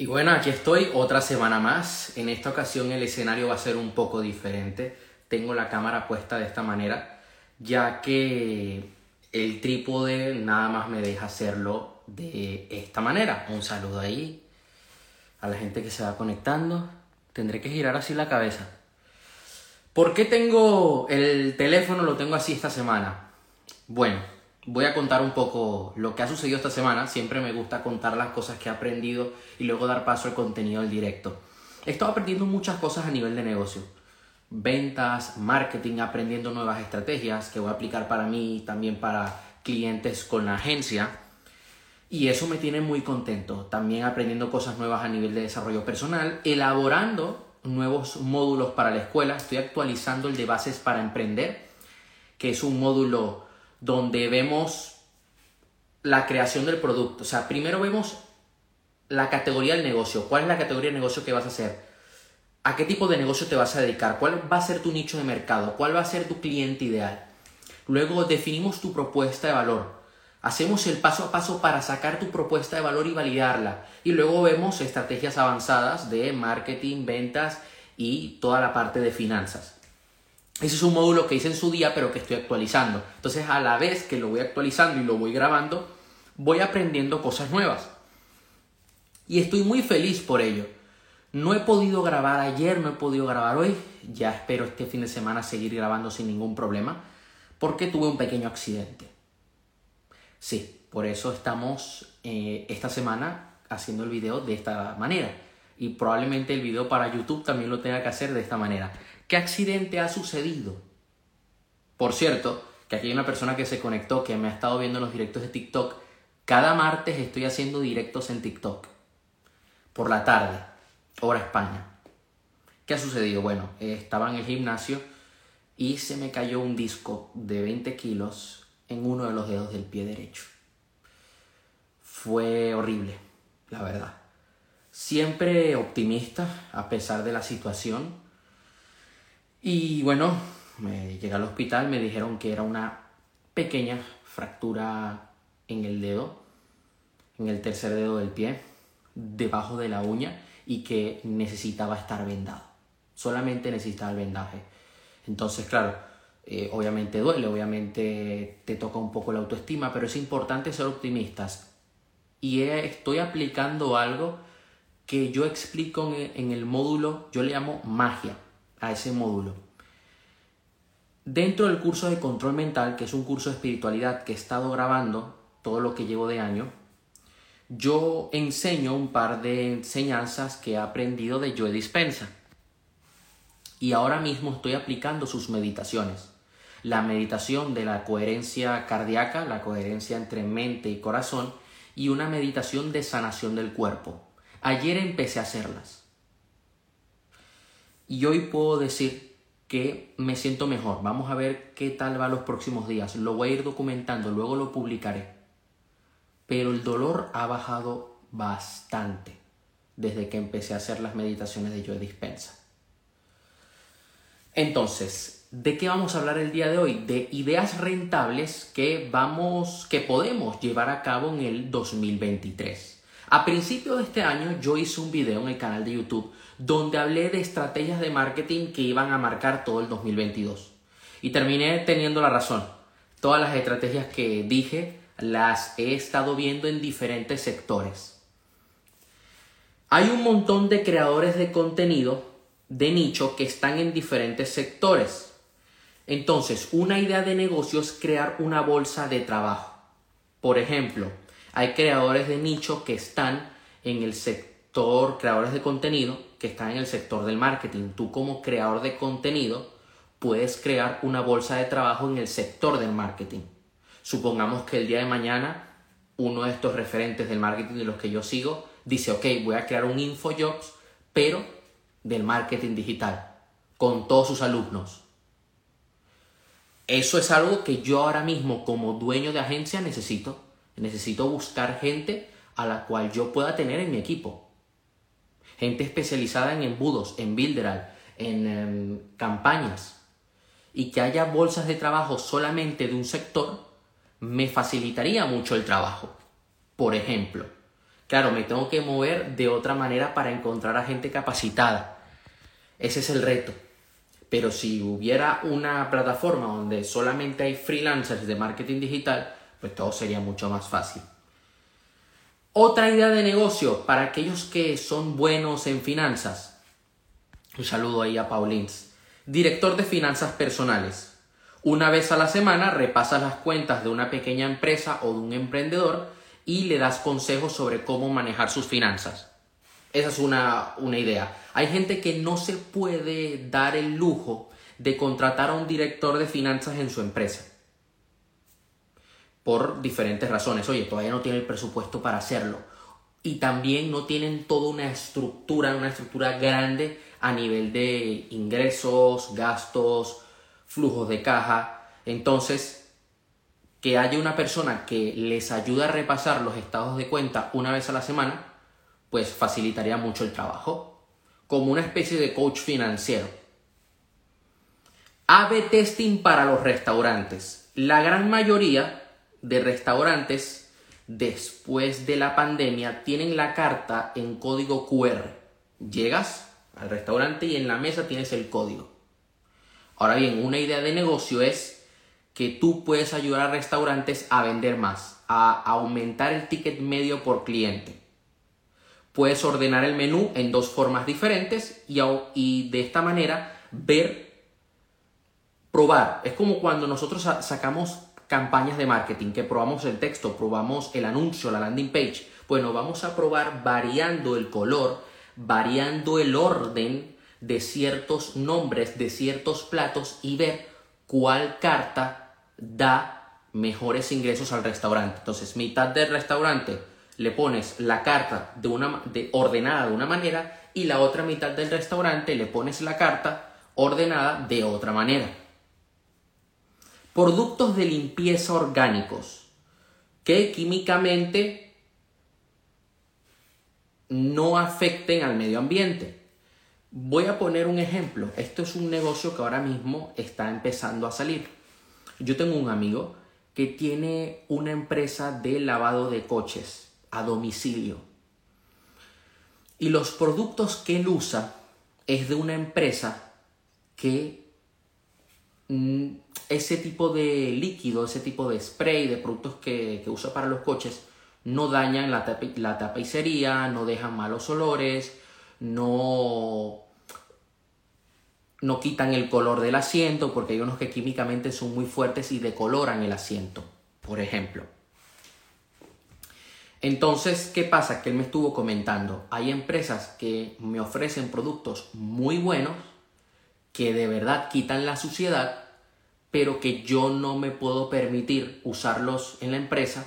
Y bueno, aquí estoy otra semana más. En esta ocasión el escenario va a ser un poco diferente. Tengo la cámara puesta de esta manera, ya que el trípode nada más me deja hacerlo de esta manera. Un saludo ahí a la gente que se va conectando. Tendré que girar así la cabeza. ¿Por qué tengo el teléfono? Lo tengo así esta semana. Bueno, voy a contar un poco lo que ha sucedido esta semana. Siempre me gusta contar las cosas que he aprendido y luego dar paso al contenido del directo. He estado aprendiendo muchas cosas a nivel de negocio. Ventas, marketing, aprendiendo nuevas estrategias que voy a aplicar para mí también para clientes con la agencia. Y eso me tiene muy contento. También aprendiendo cosas nuevas a nivel de desarrollo personal, elaborando nuevos módulos para la escuela. Estoy actualizando el de bases para emprender, que es un módulo donde vemos la creación del producto. O sea, primero vemos la categoría del negocio. ¿Cuál es la categoría de negocio que vas a hacer? ¿A qué tipo de negocio te vas a dedicar? ¿Cuál va a ser tu nicho de mercado? ¿Cuál va a ser tu cliente ideal? Luego definimos tu propuesta de valor. Hacemos el paso a paso para sacar tu propuesta de valor y validarla. Y luego vemos estrategias avanzadas de marketing, ventas y toda la parte de finanzas. Ese es un módulo que hice en su día, pero que estoy actualizando. Entonces, a la vez que lo voy actualizando y lo voy grabando, voy aprendiendo cosas nuevas. Y estoy muy feliz por ello. No he podido grabar ayer, no he podido grabar hoy. Ya espero este fin de semana seguir grabando sin ningún problema, porque tuve un pequeño accidente. Sí, por eso estamos eh, esta semana haciendo el video de esta manera. Y probablemente el video para YouTube también lo tenga que hacer de esta manera. ¿Qué accidente ha sucedido? Por cierto, que aquí hay una persona que se conectó, que me ha estado viendo en los directos de TikTok. Cada martes estoy haciendo directos en TikTok. Por la tarde, hora España. ¿Qué ha sucedido? Bueno, estaba en el gimnasio y se me cayó un disco de 20 kilos en uno de los dedos del pie derecho. Fue horrible, la verdad. Siempre optimista a pesar de la situación y bueno, me llegué al hospital, me dijeron que era una pequeña fractura en el dedo, en el tercer dedo del pie, debajo de la uña y que necesitaba estar vendado. Solamente necesitaba el vendaje. Entonces, claro, eh, obviamente duele, obviamente te toca un poco la autoestima, pero es importante ser optimistas. Y estoy aplicando algo que yo explico en el módulo, yo le llamo magia a ese módulo. Dentro del curso de control mental, que es un curso de espiritualidad que he estado grabando todo lo que llevo de año, yo enseño un par de enseñanzas que he aprendido de Joe Dispensa. Y ahora mismo estoy aplicando sus meditaciones. La meditación de la coherencia cardíaca, la coherencia entre mente y corazón, y una meditación de sanación del cuerpo. Ayer empecé a hacerlas. Y hoy puedo decir que me siento mejor. Vamos a ver qué tal va los próximos días. Lo voy a ir documentando, luego lo publicaré. Pero el dolor ha bajado bastante desde que empecé a hacer las meditaciones de Joe Dispensa. Entonces, ¿de qué vamos a hablar el día de hoy? De ideas rentables que vamos que podemos llevar a cabo en el 2023. A principio de este año yo hice un video en el canal de YouTube donde hablé de estrategias de marketing que iban a marcar todo el 2022. Y terminé teniendo la razón. Todas las estrategias que dije las he estado viendo en diferentes sectores. Hay un montón de creadores de contenido de nicho que están en diferentes sectores. Entonces, una idea de negocio es crear una bolsa de trabajo. Por ejemplo, hay creadores de nicho que están en el sector, creadores de contenido, que están en el sector del marketing. Tú como creador de contenido puedes crear una bolsa de trabajo en el sector del marketing. Supongamos que el día de mañana uno de estos referentes del marketing de los que yo sigo dice, ok, voy a crear un InfoJobs, pero del marketing digital, con todos sus alumnos. Eso es algo que yo ahora mismo como dueño de agencia necesito. Necesito buscar gente a la cual yo pueda tener en mi equipo. Gente especializada en embudos, en builderal, en em, campañas. Y que haya bolsas de trabajo solamente de un sector me facilitaría mucho el trabajo. Por ejemplo, Claro, me tengo que mover de otra manera para encontrar a gente capacitada. Ese es el reto. Pero si hubiera una plataforma donde solamente hay freelancers de marketing digital, pues todo sería mucho más fácil. Otra idea de negocio para aquellos que son buenos en finanzas. Un saludo ahí a Paulins. Director de finanzas personales. Una vez a la semana repasas las cuentas de una pequeña empresa o de un emprendedor y le das consejos sobre cómo manejar sus finanzas. Esa es una, una idea. Hay gente que no se puede dar el lujo de contratar a un director de finanzas en su empresa. Por diferentes razones. Oye, todavía no tiene el presupuesto para hacerlo. Y también no tienen toda una estructura, una estructura grande a nivel de ingresos, gastos, flujos de caja. Entonces, que haya una persona que les ayude a repasar los estados de cuenta una vez a la semana, pues facilitaría mucho el trabajo. Como una especie de coach financiero. AB testing para los restaurantes. La gran mayoría de restaurantes después de la pandemia tienen la carta en código QR. Llegas al restaurante y en la mesa tienes el código. Ahora bien, una idea de negocio es que tú puedes ayudar a restaurantes a vender más, a aumentar el ticket medio por cliente. Puedes ordenar el menú en dos formas diferentes y, y de esta manera ver, probar. Es como cuando nosotros sacamos campañas de marketing, que probamos el texto, probamos el anuncio, la landing page. Bueno, vamos a probar variando el color, variando el orden de ciertos nombres, de ciertos platos y ver cuál carta da mejores ingresos al restaurante. Entonces, mitad del restaurante le pones la carta de una, de, ordenada de una manera y la otra mitad del restaurante le pones la carta ordenada de otra manera. Productos de limpieza orgánicos que químicamente no afecten al medio ambiente. Voy a poner un ejemplo. Esto es un negocio que ahora mismo está empezando a salir. Yo tengo un amigo que tiene una empresa de lavado de coches a domicilio. Y los productos que él usa es de una empresa que mm, ese tipo de líquido, ese tipo de spray, de productos que, usa para los coches, no dañan la, la tapicería, no dejan malos olores, no, no quitan el color del asiento porque hay unos que químicamente son muy fuertes y decoloran el asiento, por ejemplo. Entonces, ¿qué pasa? Que él me estuvo comentando, hay empresas que me ofrecen productos muy buenos que de verdad quitan la suciedad, pero que yo no me puedo permitir usarlos en la empresa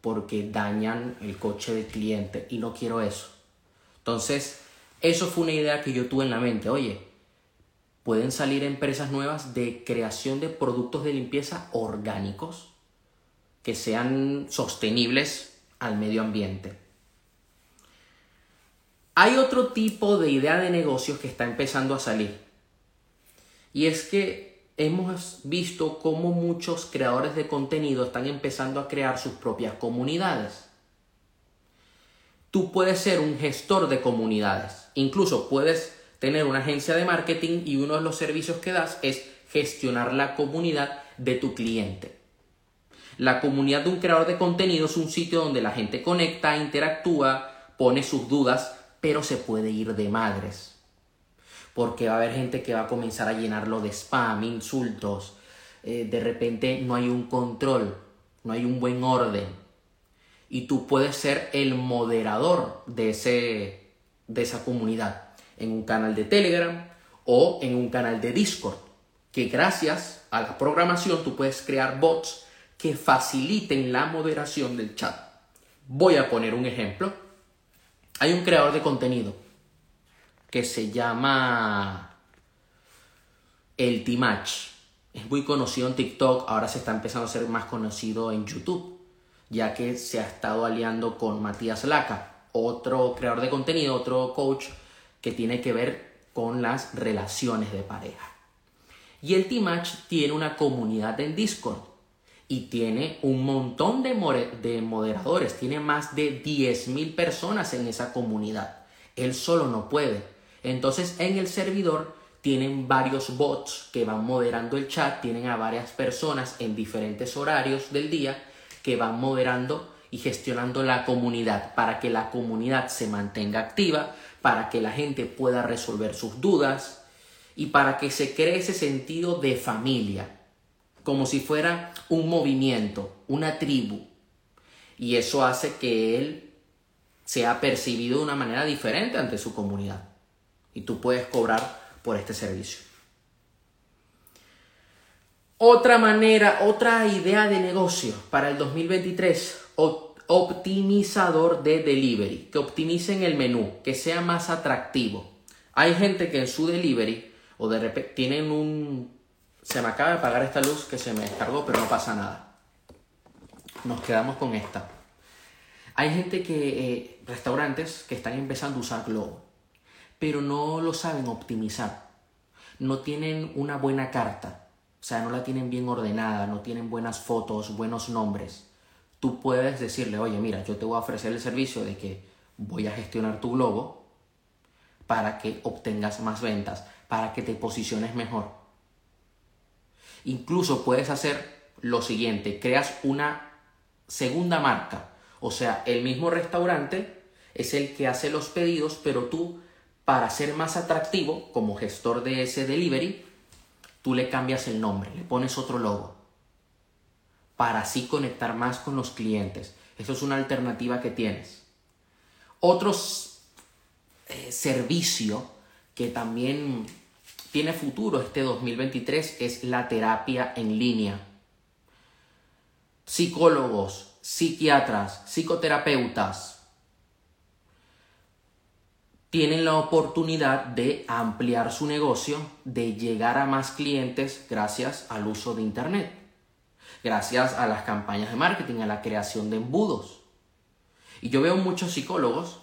porque dañan el coche del cliente y no quiero eso. Entonces, eso fue una idea que yo tuve en la mente. Oye, pueden salir empresas nuevas de creación de productos de limpieza orgánicos que sean sostenibles al medio ambiente. Hay otro tipo de idea de negocios que está empezando a salir. Y es que hemos visto cómo muchos creadores de contenido están empezando a crear sus propias comunidades. Tú puedes ser un gestor de comunidades Incluso puedes tener una agencia de marketing y uno de los servicios que das es gestionar la comunidad de tu cliente. La comunidad de un creador de contenido es un sitio donde la gente conecta, interactúa, pone sus dudas, pero se puede ir de madres. Porque va a haber gente que va a comenzar a llenarlo de spam, insultos. Eh, de repente no hay un control, no hay un buen orden. Y tú puedes ser el moderador de ese, de esa comunidad en un canal de Telegram o en un canal de Discord, que gracias a la programación tú puedes crear bots que faciliten la moderación del chat. Voy a poner un ejemplo. Hay un creador de contenido que se llama El Timach. Es muy conocido en TikTok, ahora se está empezando a ser más conocido en YouTube, ya que se ha estado aliando con Matías Laca otro creador de contenido, otro coach que tiene que ver con las relaciones de pareja. Y el T-Match tiene una comunidad en Discord y tiene un montón de, de moderadores, tiene más de 10.000 personas en esa comunidad. Él solo no puede. Entonces en el servidor tienen varios bots que van moderando el chat, tienen a varias personas en diferentes horarios del día que van moderando y gestionando la comunidad para que la comunidad se mantenga activa, para que la gente pueda resolver sus dudas y para que se cree ese sentido de familia como si fuera un movimiento, una tribu. Y eso hace que él sea percibido de una manera diferente ante su comunidad. Y tú puedes cobrar por este servicio. Otra manera, otra idea de negocio para el 2023, optimizador de delivery, que optimicen el menú, que sea más atractivo. Hay gente que en su delivery o de repente tienen un se me acaba de apagar esta luz que se me descargó, pero no pasa nada. Nos quedamos con esta. Hay gente que, eh, restaurantes que están empezando a usar Globo, pero no lo saben optimizar. No tienen una buena carta, o sea, no la tienen bien ordenada, no tienen buenas fotos, buenos nombres. Tú puedes decirle, oye, mira, yo te voy a ofrecer el servicio de que voy a gestionar tu Globo para que obtengas más ventas, para que te posiciones mejor Incluso puedes hacer lo siguiente, creas una segunda marca. O sea, el mismo restaurante es el que hace los pedidos, pero tú, para ser más atractivo como gestor de ese delivery, tú le cambias el nombre, le pones otro logo, para así conectar más con los clientes. Eso es una alternativa que tienes. Otro eh, servicio que también tiene futuro este 2023 es la terapia en línea. Psicólogos, psiquiatras, psicoterapeutas tienen la oportunidad de ampliar su negocio, de llegar a más clientes gracias al uso de Internet, gracias a las campañas de marketing, a la creación de embudos. Y yo veo muchos psicólogos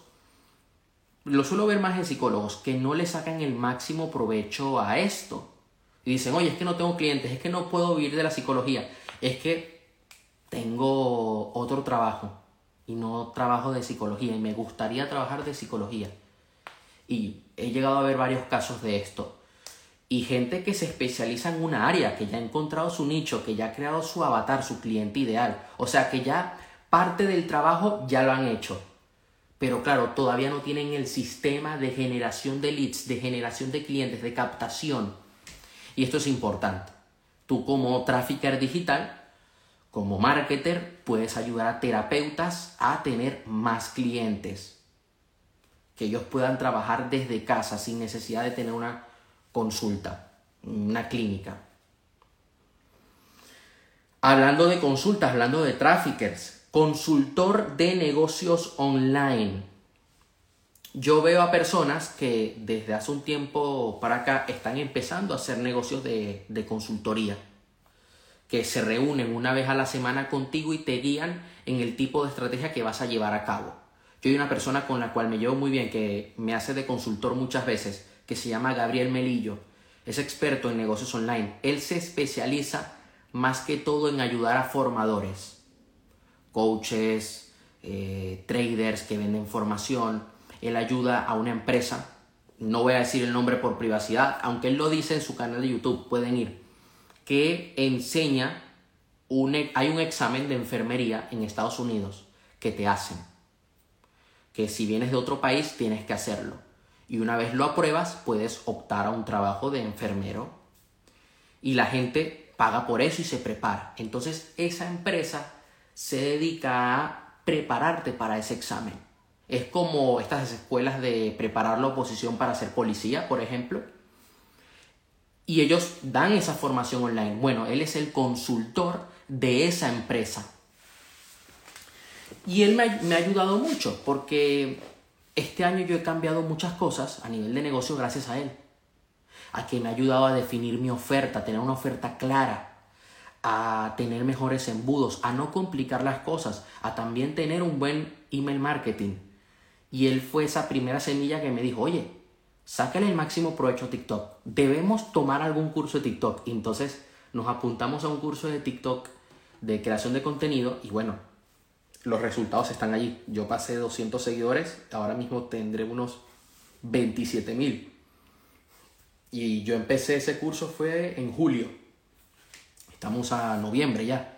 lo suelo ver más en psicólogos que no le sacan el máximo provecho a esto. Y dicen, oye, es que no tengo clientes, es que no puedo vivir de la psicología, es que tengo otro trabajo y no trabajo de psicología y me gustaría trabajar de psicología. Y he llegado a ver varios casos de esto. Y gente que se especializa en una área, que ya ha encontrado su nicho, que ya ha creado su avatar, su cliente ideal. O sea, que ya parte del trabajo ya lo han hecho pero claro, todavía no tienen el sistema de generación de leads, de generación de clientes, de captación. Y esto es importante. Tú como trafficker digital, como marketer, puedes ayudar a terapeutas a tener más clientes. Que ellos puedan trabajar desde casa sin necesidad de tener una consulta, una clínica. Hablando de consultas, hablando de traffickers, consultor de negocios online. Yo veo a personas que desde hace un tiempo para acá están empezando a hacer negocios de, consultoría, que se reúnen una vez a la semana contigo y te guían en el tipo de estrategia que vas a llevar a cabo. Yo hay una persona con la cual me llevo muy bien, que me hace de consultor muchas veces, que se llama Gabriel Melillo. Es experto en negocios online. Él se especializa más que todo en ayudar a formadores coaches, eh, traders que venden formación. Él ayuda a una empresa, no voy a decir el nombre por privacidad, aunque él lo dice en su canal de YouTube, pueden ir, que enseña, e, hay un examen de enfermería en Estados Unidos que te hacen, que si vienes de otro país tienes que hacerlo. Y una vez lo apruebas, puedes optar a un trabajo de enfermero. Y la gente paga por eso y se prepara. Entonces esa empresa se dedica a prepararte para ese examen. Es como estas escuelas de preparar la oposición para ser policía, por ejemplo. Y ellos dan esa formación online. Bueno, él es el consultor de esa empresa. Y él me ha, me ha ayudado mucho porque este año yo he cambiado muchas cosas a nivel de negocio gracias a él. A que me ha ayudado a definir mi oferta, tener una oferta clara, a tener mejores embudos, a no complicar las cosas, a también tener un buen email marketing. Y él fue esa primera semilla que me dijo, oye, sácale el máximo provecho a TikTok. Debemos tomar algún curso de TikTok. Y entonces nos apuntamos a un curso de TikTok de creación de contenido y bueno, los resultados están allí. Yo pasé 200 seguidores, ahora mismo tendré unos 27 mil. Y yo empecé ese curso fue en julio. Estamos a noviembre ya.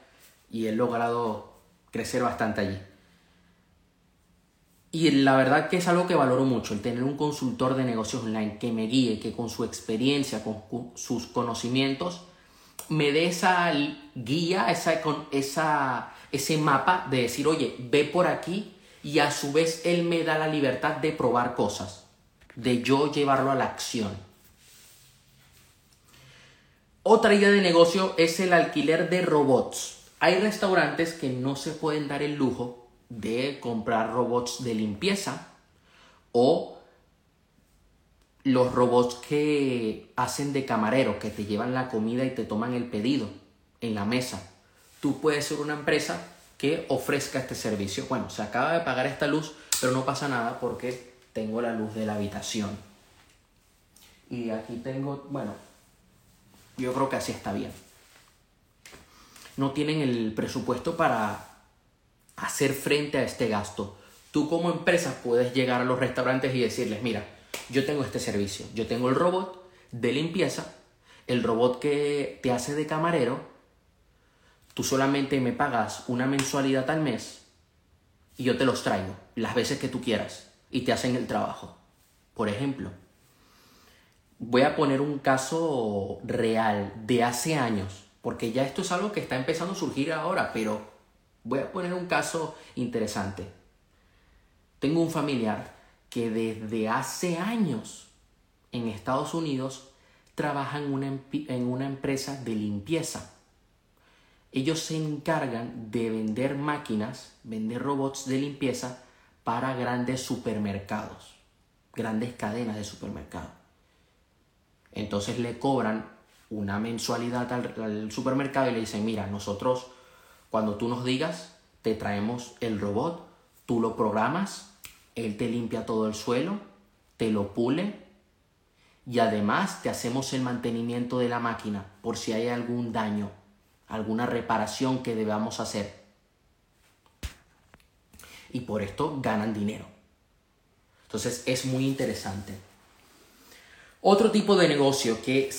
Y he logrado crecer bastante allí. Y la verdad que es algo que valoro mucho, el tener un consultor de negocios online que me guíe, que con su experiencia, con sus conocimientos, me dé esa guía, esa, esa, ese mapa de decir, oye, ve por aquí y a su vez él me da la libertad de probar cosas, de yo llevarlo a la acción. Otra idea de negocio es el alquiler de robots. Hay restaurantes que no se pueden dar el lujo de comprar robots de limpieza o los robots que hacen de camarero, que te llevan la comida y te toman el pedido en la mesa. Tú puedes ser una empresa que ofrezca este servicio. Bueno, se acaba de pagar esta luz, pero no pasa nada porque tengo la luz de la habitación. Y aquí tengo, bueno, yo creo que así está bien. No tienen el presupuesto para hacer frente a este gasto. Tú como empresa puedes llegar a los restaurantes y decirles, mira, yo tengo este servicio, yo tengo el robot de limpieza, el robot que te hace de camarero, tú solamente me pagas una mensualidad al mes y yo te los traigo las veces que tú quieras y te hacen el trabajo. Por ejemplo, voy a poner un caso real de hace años, porque ya esto es algo que está empezando a surgir ahora, pero Voy a poner un caso interesante. Tengo un familiar que desde hace años en Estados Unidos trabaja en una, en una empresa de limpieza. Ellos se encargan de vender máquinas, vender robots de limpieza para grandes supermercados, grandes cadenas de supermercados. Entonces le cobran una mensualidad al, supermercado y le dicen, mira, nosotros cuando tú nos digas, te traemos el robot, tú lo programas, él te limpia todo el suelo, te lo pule y además te hacemos el mantenimiento de la máquina por si hay algún daño, alguna reparación que debamos hacer. Y por esto ganan dinero. Entonces es muy interesante. Otro tipo de negocio que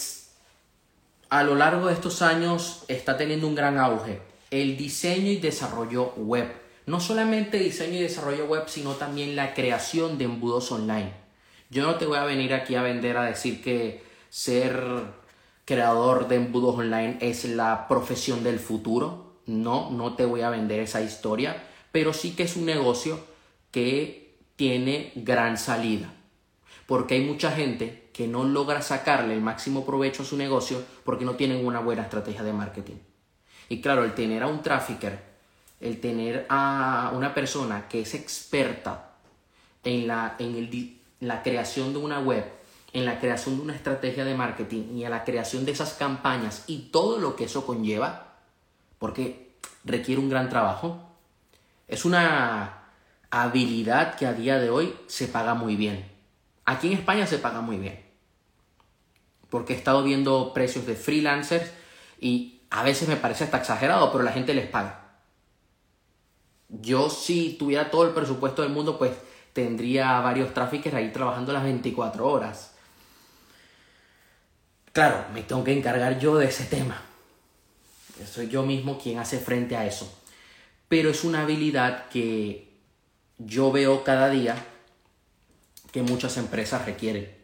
a lo largo de estos años está teniendo un gran auge el diseño y desarrollo web. No solamente diseño y desarrollo web, sino también la creación de embudos online. Yo no te voy a venir aquí a vender a decir que ser creador de embudos online es la profesión del futuro. No, no te voy a vender esa historia, pero sí que es un negocio que tiene gran salida. Porque hay mucha gente que no logra sacarle el máximo provecho a su negocio porque no tienen una buena estrategia de marketing. Y claro, el tener a un trafficker, el tener a una persona que es experta en la, en la creación de una web, en la creación de una estrategia de marketing y en la creación de esas campañas y todo lo que eso conlleva, porque requiere un gran trabajo, es una habilidad que a día de hoy se paga muy bien. Aquí en España se paga muy bien. Porque he estado viendo precios de freelancers y a veces me parece hasta exagerado, pero la gente les paga. Yo si tuviera todo el presupuesto del mundo, pues tendría varios tráficos ahí trabajando las 24 horas. Claro, me tengo que encargar yo de ese tema. Soy yo mismo quien hace frente a eso. Pero es una habilidad que yo veo cada día que muchas empresas requieren.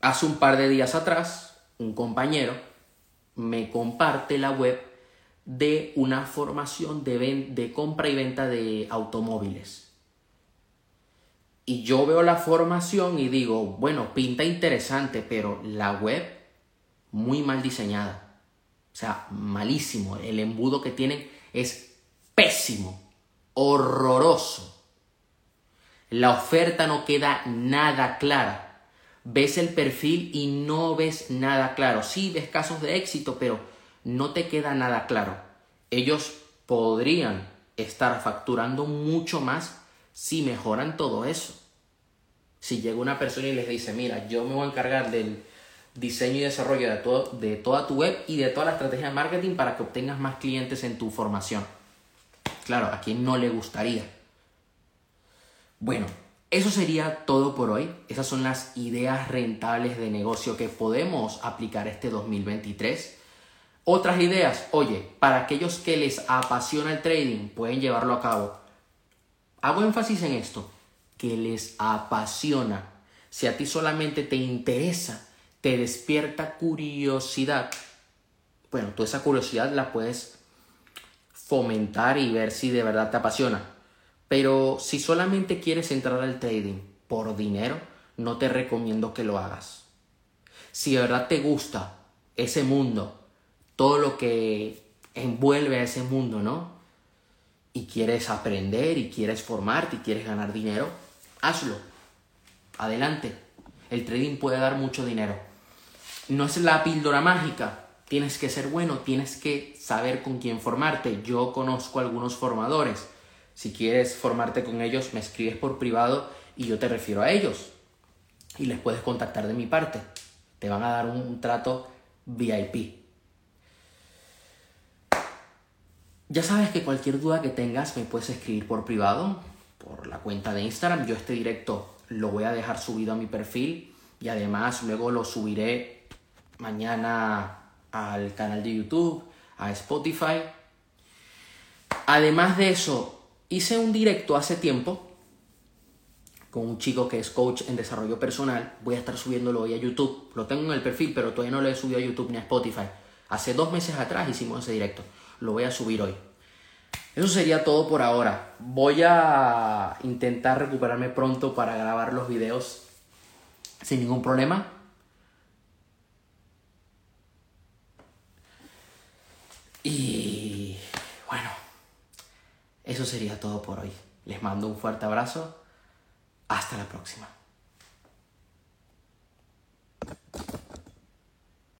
Hace un par de días atrás, un compañero me comparte la web de una formación de, de compra y venta de automóviles. Y yo veo la formación y digo, bueno, pinta interesante, pero la web muy mal diseñada. O sea, malísimo. El embudo que tienen es pésimo, horroroso. La oferta no queda nada clara ves el perfil y no ves nada claro. Sí, ves casos de éxito, pero no te queda nada claro. Ellos podrían estar facturando mucho más si mejoran todo eso. Si llega una persona y les dice, mira, yo me voy a encargar del, diseño y desarrollo de, todo, de toda tu web y de toda la estrategia de marketing para que obtengas más clientes en tu formación. Claro, a quien no le gustaría. Bueno, eso sería todo por hoy. Esas son las ideas rentables de negocio que podemos aplicar este 2023. Otras ideas, oye, para aquellos que les apasiona el trading, pueden llevarlo a cabo. Hago énfasis en esto, que les apasiona. Si a ti solamente te interesa te despierta curiosidad, bueno, tú esa curiosidad la puedes fomentar y ver si de verdad te apasiona. Pero si solamente quieres entrar al trading por dinero, no te recomiendo que lo hagas. Si de verdad te gusta ese mundo, todo lo que envuelve a ese mundo, ¿no? Y quieres aprender y quieres formarte y quieres ganar dinero, hazlo. Adelante. El trading puede dar mucho dinero no es la píldora mágica. Tienes que ser bueno, tienes que saber con quién formarte. Yo conozco algunos formadores. Si quieres formarte con ellos, me escribes por privado y yo te refiero a ellos. Y les puedes contactar de mi parte. Te van a dar un trato VIP. Ya sabes que cualquier duda que tengas me puedes escribir por privado, por la cuenta de Instagram. Yo este directo lo voy a dejar subido a mi perfil y además luego lo subiré mañana al canal de YouTube, a Spotify. Además de eso, hice un directo hace tiempo con un chico que es coach en desarrollo personal. Voy a estar subiéndolo hoy a YouTube. Lo tengo en el perfil, pero todavía no lo he subido a YouTube ni a Spotify. Hace dos meses atrás hicimos ese directo. Lo voy a subir hoy. Eso sería todo por ahora. Voy a intentar recuperarme pronto para grabar los videos sin ningún problema. Y bueno, eso sería todo por hoy. Les mando un fuerte abrazo. Hasta la próxima.